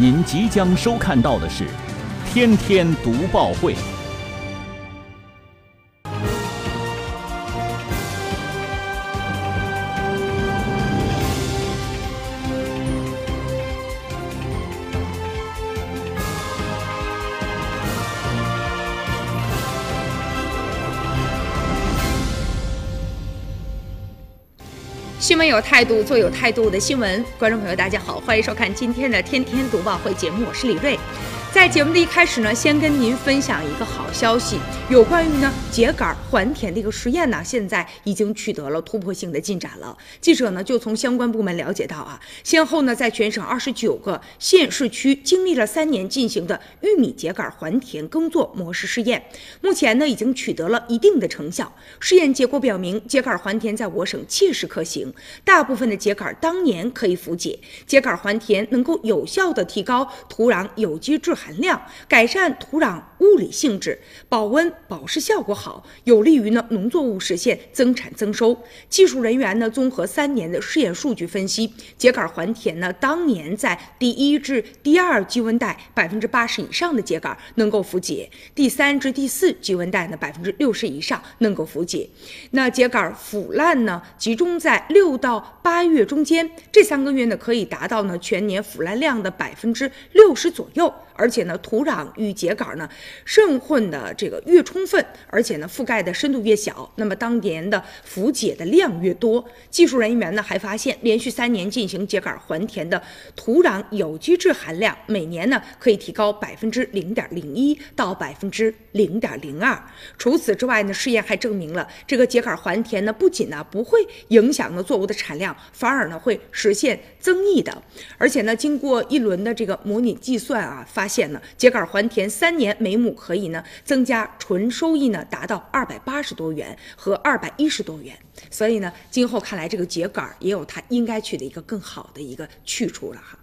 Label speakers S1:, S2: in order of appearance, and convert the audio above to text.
S1: 您即将收看到的是《天天读报会》。
S2: 新闻有态度，做有态度的新闻。观众朋友，大家好，欢迎收看今天的《天天读报会》节目，我是李锐。在节目的一开始呢，先跟您分享一个好消息，有关于呢秸秆还田的一个实验呢，现在已经取得了突破性的进展了。记者呢就从相关部门了解到啊，先后呢在全省二十九个县市区经历了三年进行的玉米秸秆还田耕作模式试验，目前呢已经取得了一定的成效。试验结果表明，秸秆还田在我省切实可行，大部分的秸秆当年可以腐解，秸秆还田能够有效的提高土壤有机质含量，改善土壤物理性质，保温保湿效果好，有利于呢农作物实现增产增收。技术人员呢综合三年的试验数据分析，秸秆还田呢当年在第一至第二基温带百分之八十以上的秸秆能够腐解，第三至第四基温带呢百分之六十以上能够腐解。那秸秆腐烂呢集中在六到八月中间，这三个月呢可以达到呢全年腐烂量的百分之六十左右。而而且呢，土壤与秸秆呢渗混的这个越充分，而且呢覆盖的深度越小，那么当年的腐解的量越多。技术人员呢还发现，连续三年进行秸秆还田的土壤有机质含量每年呢可以提高百分之零点零一到百分之零点零二。除此之外呢，试验还证明了这个秸秆还田呢不仅呢不会影响呢作物的产量，反而呢会实现增益的。而且呢，经过一轮的这个模拟计算啊，发现现呢，秸秆还田三年每亩可以呢增加纯收益呢达到二百八十多元和二百一十多元，所以呢，今后看来这个秸秆也有它应该去的一个更好的一个去处了哈。